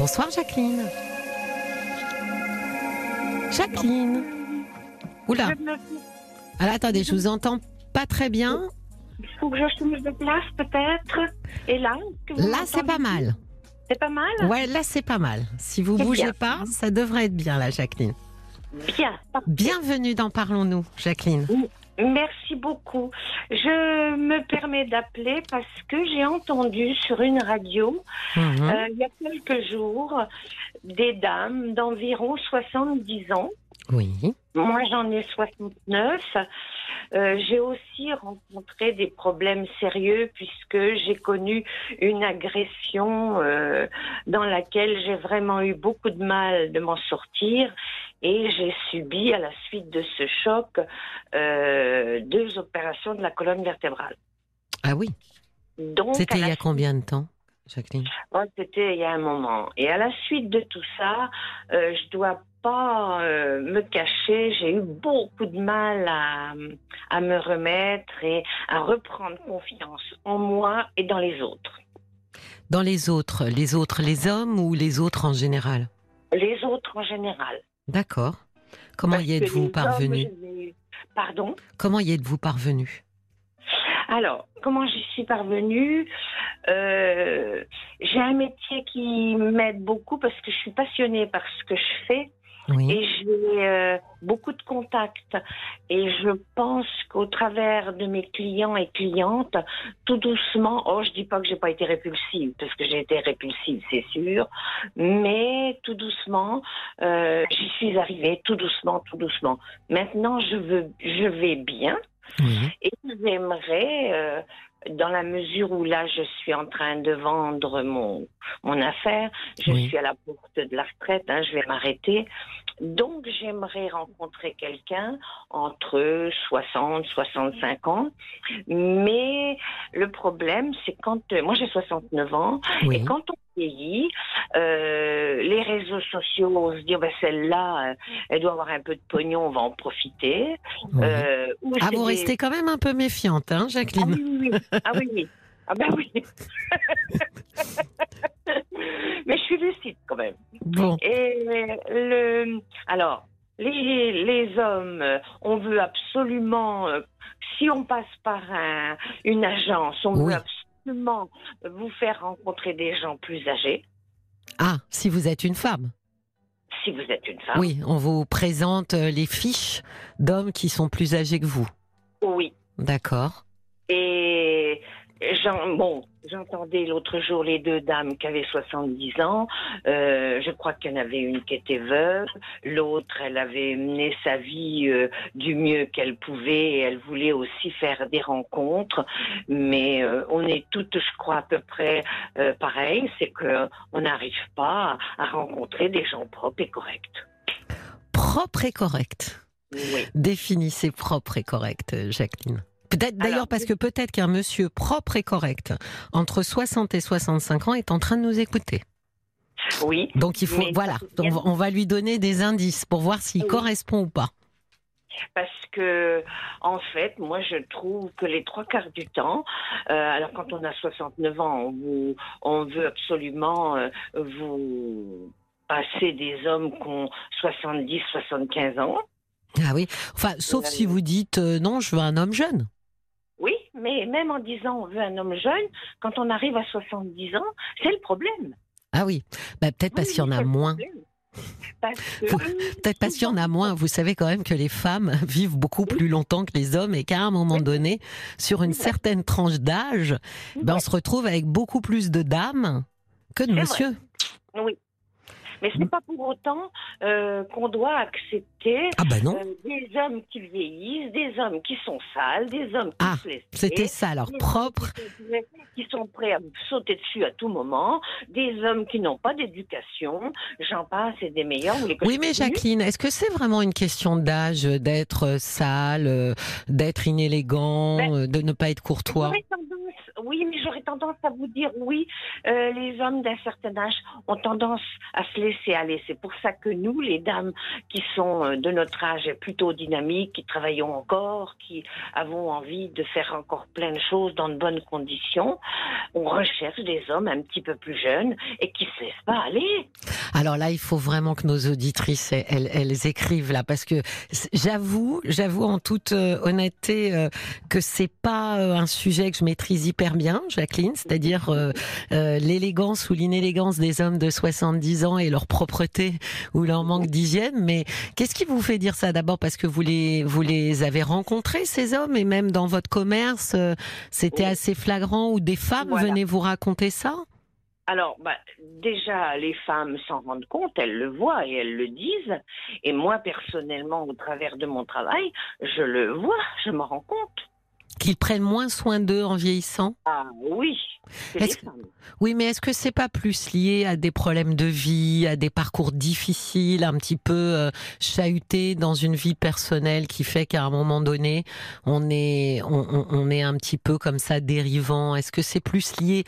Bonsoir Jacqueline. Jacqueline. Oula. Alors attendez, je vous entends pas très bien. Il faut que je change de place peut-être. Et là Là, c'est pas mal. C'est pas mal? Ouais, là, c'est pas mal. Si vous bougez bien. pas, ça devrait être bien là, Jacqueline. Bien. Bienvenue dans Parlons-nous, Jacqueline. Merci beaucoup. Je me permets d'appeler parce que j'ai entendu sur une radio, Mhm. euh, il y a quelques jours, des dames d'environ 70 ans. Oui. Moi, j'en ai 69. Euh, j'ai aussi rencontré des problèmes sérieux puisque j'ai connu une agression euh, dans laquelle j'ai vraiment eu beaucoup de mal de m'en sortir et j'ai subi à la suite de ce choc euh, deux opérations de la colonne vertébrale. Ah oui. C'était il y a combien de temps, Jacqueline? Oh, C'était il y a un moment. Et à la suite de tout ça, euh, je dois pas euh, me cacher. J'ai eu beaucoup de mal à, à me remettre et à reprendre confiance en moi et dans les autres. Dans les autres, les autres, les hommes ou les autres en général? Les autres en général. D'accord. Comment Parce y êtes-vous parvenu? Pardon? Comment y êtes-vous parvenu? Alors, comment j'y suis parvenue? Euh, J'ai un métier qui m'aide beaucoup parce que je suis passionnée par ce que je fais. Oui. Et j'ai euh, beaucoup de contacts. Et je pense qu'au travers de mes clients et clientes, tout doucement, oh, je dis pas que j'ai pas été répulsive, parce que j'ai été répulsive, c'est sûr, mais tout doucement, euh, j'y suis arrivée, tout doucement, tout doucement. Maintenant, je veux, je vais bien. Et j'aimerais, euh, dans la mesure où là je suis en train de vendre mon, mon affaire, je Oui. suis à la porte de la retraite, hein, je vais m'arrêter. Donc j'aimerais rencontrer quelqu'un entre 60, 65 ans. Mais le problème, c'est quand... euh, moi j'ai 69 ans, Oui. et quand on vieillit, euh, les réseaux sociaux, on se dit, ben, celle-là, euh, elle doit avoir un peu de pognon, on va en profiter. oui. Euh, Ah, vous des- restez quand même un peu méfiante, hein, Ah Jacqueline oui, oui, oui. Ah oui, oui. Ah ben oui. Mais je suis lucide quand même. Bon. Et alors, les, les hommes, euh, on veut absolument, euh, si on passe par un, une agence, on Oui. veut absolument vous faire rencontrer des gens plus âgés. Ah, si vous êtes une femme. Si vous êtes une femme. Oui, on vous présente euh, les fiches d'hommes qui sont plus âgés que vous. Oui. D'accord. Et bon, j'entendais l'autre jour les deux dames qui avaient 70 ans. Euh, je crois qu'il y en avait une qui était veuve, l'autre, elle avait mené sa vie euh, du mieux qu'elle pouvait et elle voulait aussi faire des rencontres. Mais euh, on est toutes, je crois, à peu près pareil, c'est que on n'arrive pas à, rencontrer des gens propres et corrects. Propre et correct. Oui. Définissez propre et correct, Jacqueline. Peut-être d'ailleurs parce que peut-être qu'un monsieur propre et correct entre 60 et 65 ans est en train de nous écouter. Oui. Donc il faut voilà, on va, lui donner des indices pour voir s'il Oui. correspond ou pas. Parce que, en fait, moi, je trouve que les trois quarts du temps, euh, alors quand on a 69 ans, on, vous- on veut absolument euh, vous passer des hommes qui ont 70, 75 ans. Ah oui, enfin sauf Euh, si vous dites euh, non, je veux un homme jeune. Mais même en disant on veut un homme jeune, quand on arrive à 70 ans, c'est le problème. Ah oui, bah, peut-être parce qu'il y en a moins. Peut-être parce qu'il y en a moins. Vous savez quand même que les femmes vivent beaucoup plus longtemps que les hommes et qu'à un moment donné, sur une certaine tranche d'âge, ben, on se retrouve avec beaucoup plus de dames que de vrai. monsieur. Oui. Mais c'est pas pour autant euh, qu'on doit accepter Ah bah non, euh, des hommes qui vieillissent, des hommes qui sont sales, des hommes qui Ah, se laissent c'était ça hommes propre. qui sont prêts- à sauter dessus à tout moment, des hommes qui n'ont pas d'éducation, j'en passe et des meilleurs. Les Oui, mais Jacqueline, est-ce que c'est vraiment une question d'âge, d'être sale, euh, d'être inélégant, Ben, euh, de ne pas être courtois J'aurais tendance, oui, mais tendance à vous dire oui, euh, les hommes d'un certain âge ont tendance à se laisser aller. C'est pour ça que nous, les dames qui sont euh, de notre âge plutôt dynamiques, qui travaillons encore, qui avons envie de faire encore plein de choses dans de bonnes conditions, on recherche des hommes un petit peu plus jeunes et qui se laissent pas aller. Alors là, il faut vraiment que nos auditrices, elles, elles écrivent là, parce que j'avoue, j'avoue en toute euh, honnêteté que c'est pas un sujet que je maîtrise hyper bien, Jacqueline, c'est-à-dire euh, euh, l'élégance ou l'inélégance des hommes de 70 ans et leur propreté ou leur manque d'hygiène. Mais qu'est-ce qui vous fait dire ça? D'abord Parce que vous les, vous les avez rencontrés, ces hommes, et même dans votre commerce, euh, c'était assez flagrant où des femmes venaient vous raconter ça? Alors, bah, déjà, les femmes s'en rendent compte, elles le voient et elles le disent. Et moi, personnellement, au travers de mon travail, je le vois, je m'en rends compte. Qu'ils prennent moins soin d'eux en vieillissant? Ah oui. Oui, mais est-ce que c'est pas plus lié à des problèmes de vie, à des parcours difficiles, un petit peu euh, chahutés dans une vie personnelle qui fait qu'à un moment donné, on est, on, on est un petit peu comme ça dérivant? Est-ce que c'est plus lié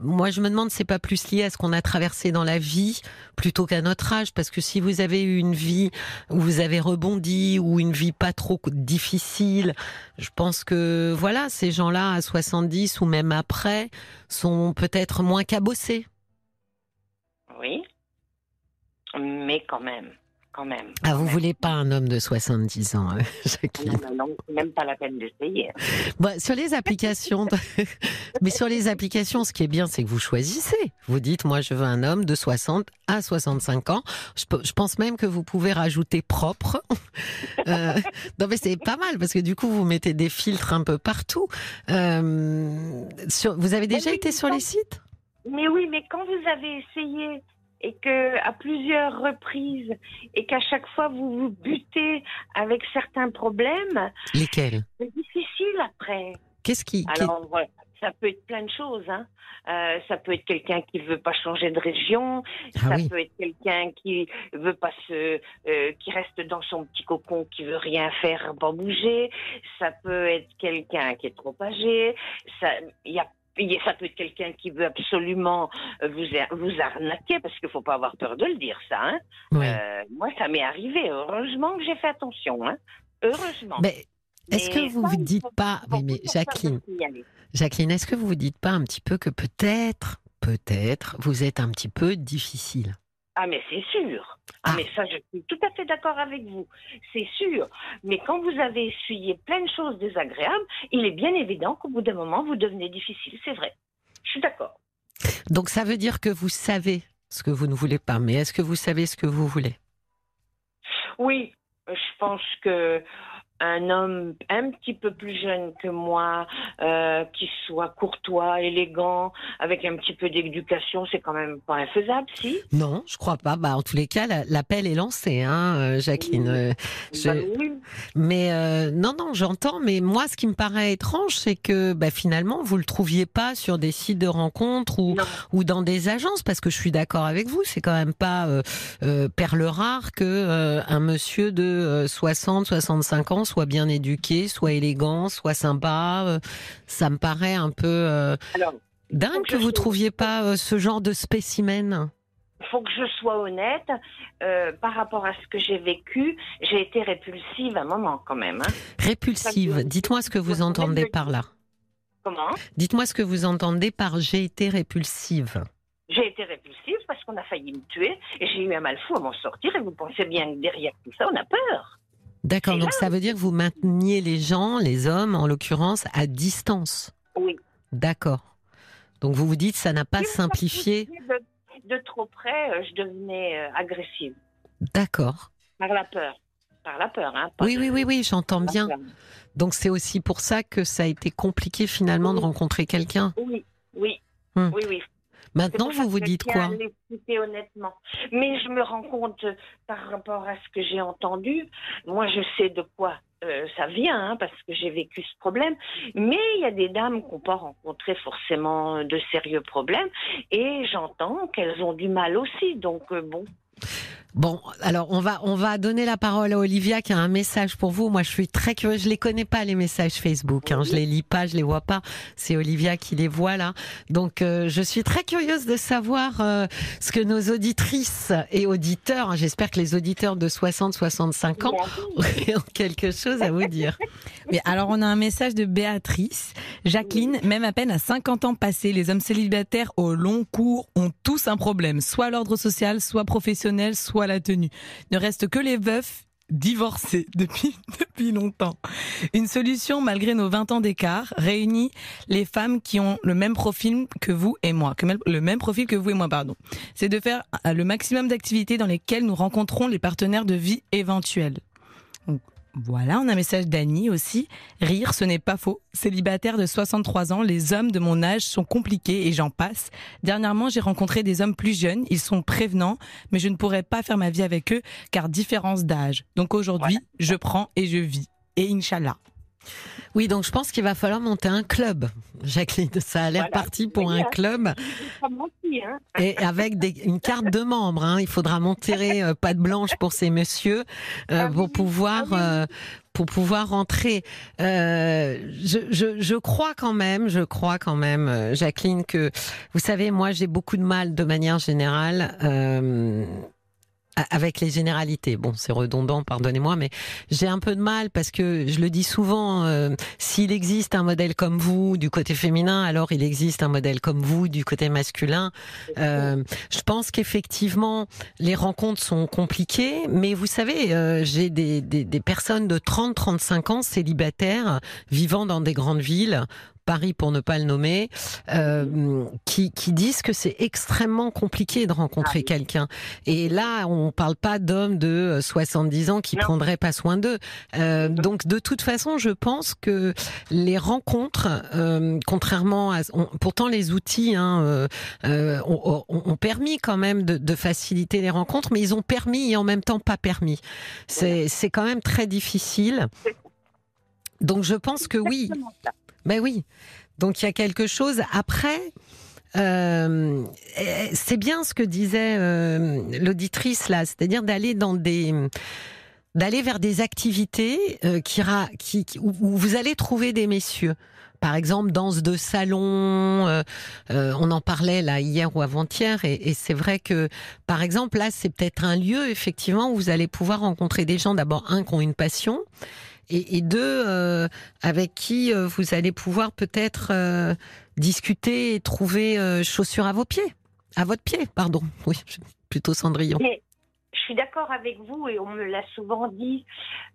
moi, je me demande, c'est pas plus lié à ce qu'on a traversé dans la vie plutôt qu'à notre âge, parce que si vous avez eu une vie où vous avez rebondi ou une vie pas trop difficile, je pense que voilà, ces gens-là à 70 ou même après sont peut-être moins cabossés. Oui, mais quand même quand même. Ah, vous voulez pas un homme de 70 ans, hein, Jacqueline? Non, non, même pas la peine d'essayer. Bon, sur les applications, mais sur les applications, ce qui est bien, c'est que vous choisissez. Vous dites, moi, je veux un homme de 60 à 65 ans. Je, pense même que vous pouvez rajouter propre. Euh, non, mais c'est pas mal parce que du coup, vous mettez des filtres un peu partout. Euh, sur, vous avez déjà été sur les sites? Mais oui, mais quand vous avez essayé et que à plusieurs reprises et qu'à chaque fois vous vous butez avec certains problèmes. Lesquels? C'est difficile après. Qu'est-ce qui Alors ça peut être plein de choses. Hein. Euh, ça peut être quelqu'un qui veut pas changer de région. Ah ça peut être quelqu'un qui veut pas se, euh, qui reste dans son petit cocon, qui veut rien faire, pas bouger. Ça peut être quelqu'un qui est trop âgé. Ça, il y a ça peut être quelqu'un qui veut absolument euh, vous, vous arnaquer, parce qu'il ne faut pas avoir peur de le dire, ça. Hein. Euh, moi, ça m'est arrivé. Heureusement que j'ai fait attention. Hein. Heureusement. Mais est-ce que vous ne vous dites pas, oui, mais Jacqueline, Jacqueline, est-ce que vous vous dites pas un petit peu que peut-être, peut-être, vous êtes un petit peu difficile? Ah, mais c'est sûr. Ah. Mais ça, je suis tout à fait d'accord avec vous. C'est sûr. Mais quand vous avez essuyé plein de choses désagréables, il est bien évident qu'au bout d'un moment, vous devenez difficile. C'est vrai. Je suis d'accord. Donc ça veut dire que vous savez ce que vous ne voulez pas, mais est-ce que vous savez ce que vous voulez? Oui, je pense que un homme un petit peu plus jeune que moi, euh, qui soit courtois, élégant, avec un petit peu d'éducation, c'est quand même pas infaisable, si? Non, je crois pas. Bah, en tous les cas, l'appel est lancé, hein, euh, Jacqueline. Euh, bah mais non, non, j'entends. Mais moi, ce qui me paraît étrange, c'est que bah, finalement, vous le trouviez pas sur des sites de rencontres ou, ou dans des agences, parce que je suis d'accord avec vous, c'est quand même pas perle rare que un monsieur de 60, 65 ans soit bien éduqué, soit élégant, soit sympa. Euh, ça me paraît un peu euh, dingue que vous trouviez pas euh, ce genre de spécimen. Il faut que je sois honnête, par rapport à ce que j'ai vécu, j'ai été répulsive à un moment quand même. Hein. Répulsive, dites-moi ce que vous entendez par là. Comment? Dites-moi ce que vous entendez par j'ai été répulsive. J'ai été répulsive parce qu'on a failli me tuer et j'ai eu un mal fou à m'en sortir et vous pensez bien que derrière tout ça, on a peur. D'accord, donc ça veut dire que vous mainteniez les gens, les hommes en l'occurrence, à distance. Oui. D'accord. Donc vous vous dites ça n'a pas simplifié. De, trop près, euh, je devenais euh, agressive. D'accord. Par la peur. Par la peur, hein. Oui, oui, oui, oui, j'entends bien. Donc c'est aussi pour ça que ça a été compliqué finalement de rencontrer quelqu'un. Oui, oui, hmm. oui, oui. Maintenant, vous vous dites quoi honnêtement. Mais je me rends compte par rapport à ce que j'ai entendu. Moi, je sais de quoi euh, ça vient, hein, parce que j'ai vécu ce problème. Mais il y a des dames qui n'ont pas rencontré forcément de sérieux problèmes. Et j'entends qu'elles ont du mal aussi. Donc, euh, bon. Bon, alors on va on va donner la parole à Olivia qui a un message pour vous. Moi, je suis très curieuse. Je les connais pas les messages Facebook. Hein. Je les lis pas, je les vois pas. C'est Olivia qui les voit là. Donc, euh, je suis très curieuse de savoir euh, ce que nos auditrices et auditeurs. Hein, j'espère que les auditeurs de 60-65 ans ont quelque chose à vous dire. Mais alors, on a un message de Béatrice. Jacqueline, même à peine à 50 ans passés, les hommes célibataires au long cours ont tous un problème, soit l'ordre social, soit professionnel, soit la tenue. ne reste que les veufs divorcés depuis, depuis longtemps. Une solution, malgré nos 20 ans d'écart, réunit les femmes qui ont le même profil que vous et moi, que le même profil que vous et moi, pardon. C'est de faire le maximum d'activités dans lesquelles nous rencontrons les partenaires de vie éventuels. Voilà, on a un message d'Annie aussi. Rire, ce n'est pas faux. Célibataire de 63 ans, les hommes de mon âge sont compliqués et j'en passe. Dernièrement, j'ai rencontré des hommes plus jeunes. Ils sont prévenants, mais je ne pourrais pas faire ma vie avec eux car différence d'âge. Donc aujourd'hui, je prends et je vis. Et Inch'Allah. Oui, donc je pense qu'il va falloir monter un club, Jacqueline. Ça a l'air parti pour un club. Hein. Et avec une carte de membre. Hein. Il faudra monter euh, pas de blanche pour ces messieurs euh, ah pour pouvoir ah euh, pour pouvoir rentrer. je, je, je, crois quand même, je crois quand même, Jacqueline, que vous savez, moi j'ai beaucoup de mal de manière générale avec les généralités. Bon, c'est redondant, pardonnez-moi, mais j'ai un peu de mal parce que je le dis souvent, euh, s'il existe un modèle comme vous du côté féminin, alors il existe un modèle comme vous du côté masculin. Euh, je pense qu'effectivement, les rencontres sont compliquées, mais vous savez, euh, j'ai des, des, des personnes de 30-35 ans célibataires vivant dans des grandes villes Paris pour ne pas le nommer, euh, qui, qui, disent que c'est extrêmement compliqué de rencontrer ah quelqu'un. Et là, on parle pas d'hommes de 70 ans qui non. prendraient pas soin d'eux. Euh, donc, de toute façon, je pense que les rencontres, euh, contrairement à, on, pourtant les outils hein, euh, euh, ont, ont, permis quand même de, de, faciliter les rencontres, mais ils ont permis et en même temps pas permis. C'est quand même très difficile. Donc je pense que oui. Ben oui. Donc il y a quelque chose. Après, euh, c'est bien ce que disait euh, l'auditrice là, c'est-à-dire d'aller dans des d'aller vers des activités euh, qui, où vous allez trouver des messieurs. Par exemple, danse de salon, on en parlait là hier ou avant-hier, et, et c'est vrai que, par exemple, là, c'est peut-être un lieu effectivement où vous allez pouvoir rencontrer des gens, d'abord un qui ont une passion, et, deux euh, avec qui euh, vous allez pouvoir peut-être euh, discuter et trouver chaussures à vos pieds, à votre pied, pardon. Oui, plutôt Cendrillon. Mais je suis d'accord avec vous et on me l'a souvent dit,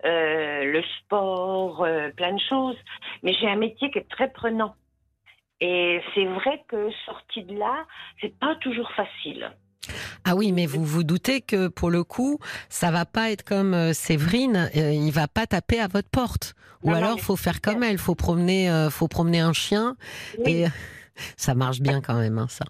le sport, plein de choses. Mais j'ai un métier qui est très prenant. Et c'est vrai que sorti de là, c'est pas toujours facile. Ah oui, mais vous vous doutez que pour le coup, ça va pas être comme euh, Séverine, euh, il va pas taper à votre porte. Ou non, alors, faut faire comme elle, faut promener, euh, faut promener un chien oui. et ça marche bien quand même, hein, ça.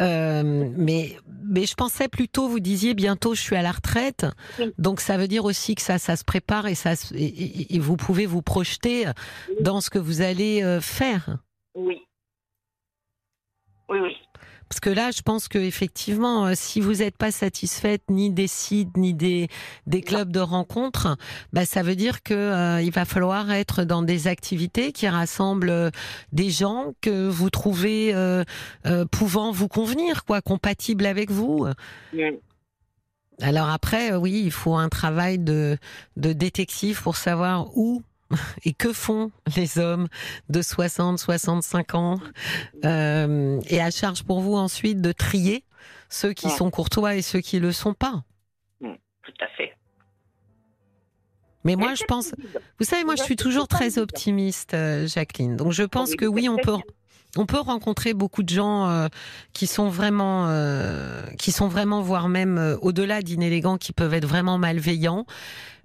Euh, mais, mais je pensais plutôt, vous disiez bientôt je suis à la retraite, oui. donc ça veut dire aussi que ça, ça se prépare et ça, et, et vous pouvez vous projeter oui. dans ce que vous allez faire. Oui. Oui, oui. Parce que là, je pense que effectivement, euh, si vous n'êtes pas satisfaite ni des sites ni des des clubs de rencontres, bah ça veut dire que euh, il va falloir être dans des activités qui rassemblent euh, des gens que vous trouvez euh, euh, pouvant vous convenir, quoi, compatibles avec vous. Mmh. Alors après, euh, oui, il faut un travail de de détective pour savoir où et que font les hommes de 60, 65 ans euh, Et à charge pour vous ensuite de trier ceux qui ouais. sont courtois et ceux qui le sont pas? Mmh, tout à fait. Mais moi, je pense, vous savez, moi, je suis toujours très optimiste, euh, Jacqueline. Donc, je pense que oui, on peut, on peut rencontrer beaucoup de gens euh, qui sont vraiment, euh, qui sont vraiment, voire même euh, au-delà d'inélégants, qui peuvent être vraiment malveillants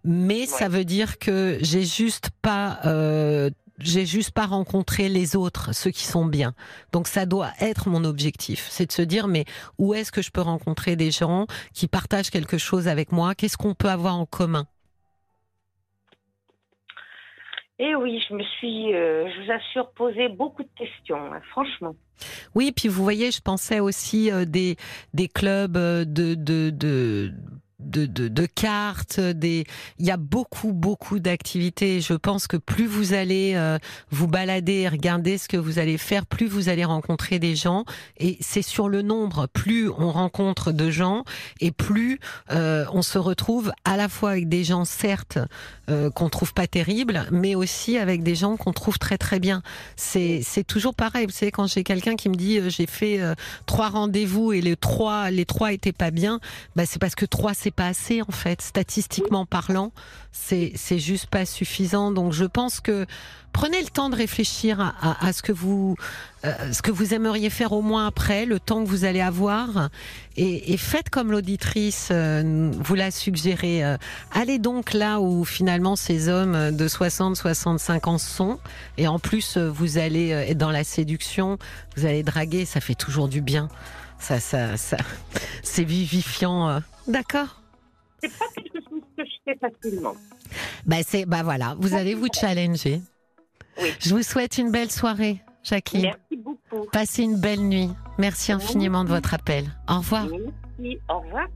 mais ouais. ça veut dire que j'ai juste pas euh, j'ai juste pas rencontré les autres, ceux qui sont bien. Donc ça doit être mon objectif, c'est de se dire mais où est-ce que je peux rencontrer des gens qui partagent quelque chose avec moi? Qu'est-ce qu'on peut avoir en commun? Eh oui, je me suis, euh, je vous assure, posé beaucoup de questions, hein, franchement. Oui, puis vous voyez, je pensais aussi euh, des des clubs euh, de, de de, de, de cartes, des, il y a beaucoup, beaucoup d'activités. Je pense que plus vous allez euh, vous balader, regarder ce que vous allez faire, plus vous allez rencontrer des gens. Et c'est sur le nombre, plus on rencontre de gens et plus euh, on se retrouve à la fois avec des gens, certes, euh, qu'on trouve pas terribles, mais aussi avec des gens qu'on trouve très très bien. C'est toujours pareil. Vous savez, quand j'ai quelqu'un qui me dit euh, j'ai fait euh, trois rendez-vous et les trois les trois étaient pas bien, bah c'est parce que trois c'est pas assez en fait. Statistiquement parlant, c'est c'est juste pas suffisant. Donc je pense que prenez le temps de réfléchir à, ce que vous euh, ce que vous aimeriez faire au moins après, le temps que vous allez avoir, et, et faites comme l'auditrice euh, vous l'a suggéré. Euh, allez donc là où finalement ces hommes de 60-65 ans sont, et en plus vous allez être dans la séduction, vous allez draguer, ça fait toujours du bien. Ça, ça, ça, c'est vivifiant. D'accord? C'est pas quelque chose que je fais facilement. Bah c'est, bah voilà, vous allez vous challenger. Je vous souhaite une belle soirée, Jacqueline. Merci beaucoup. Passez une belle nuit. Merci infiniment de votre appel. Au revoir. Merci. Au revoir.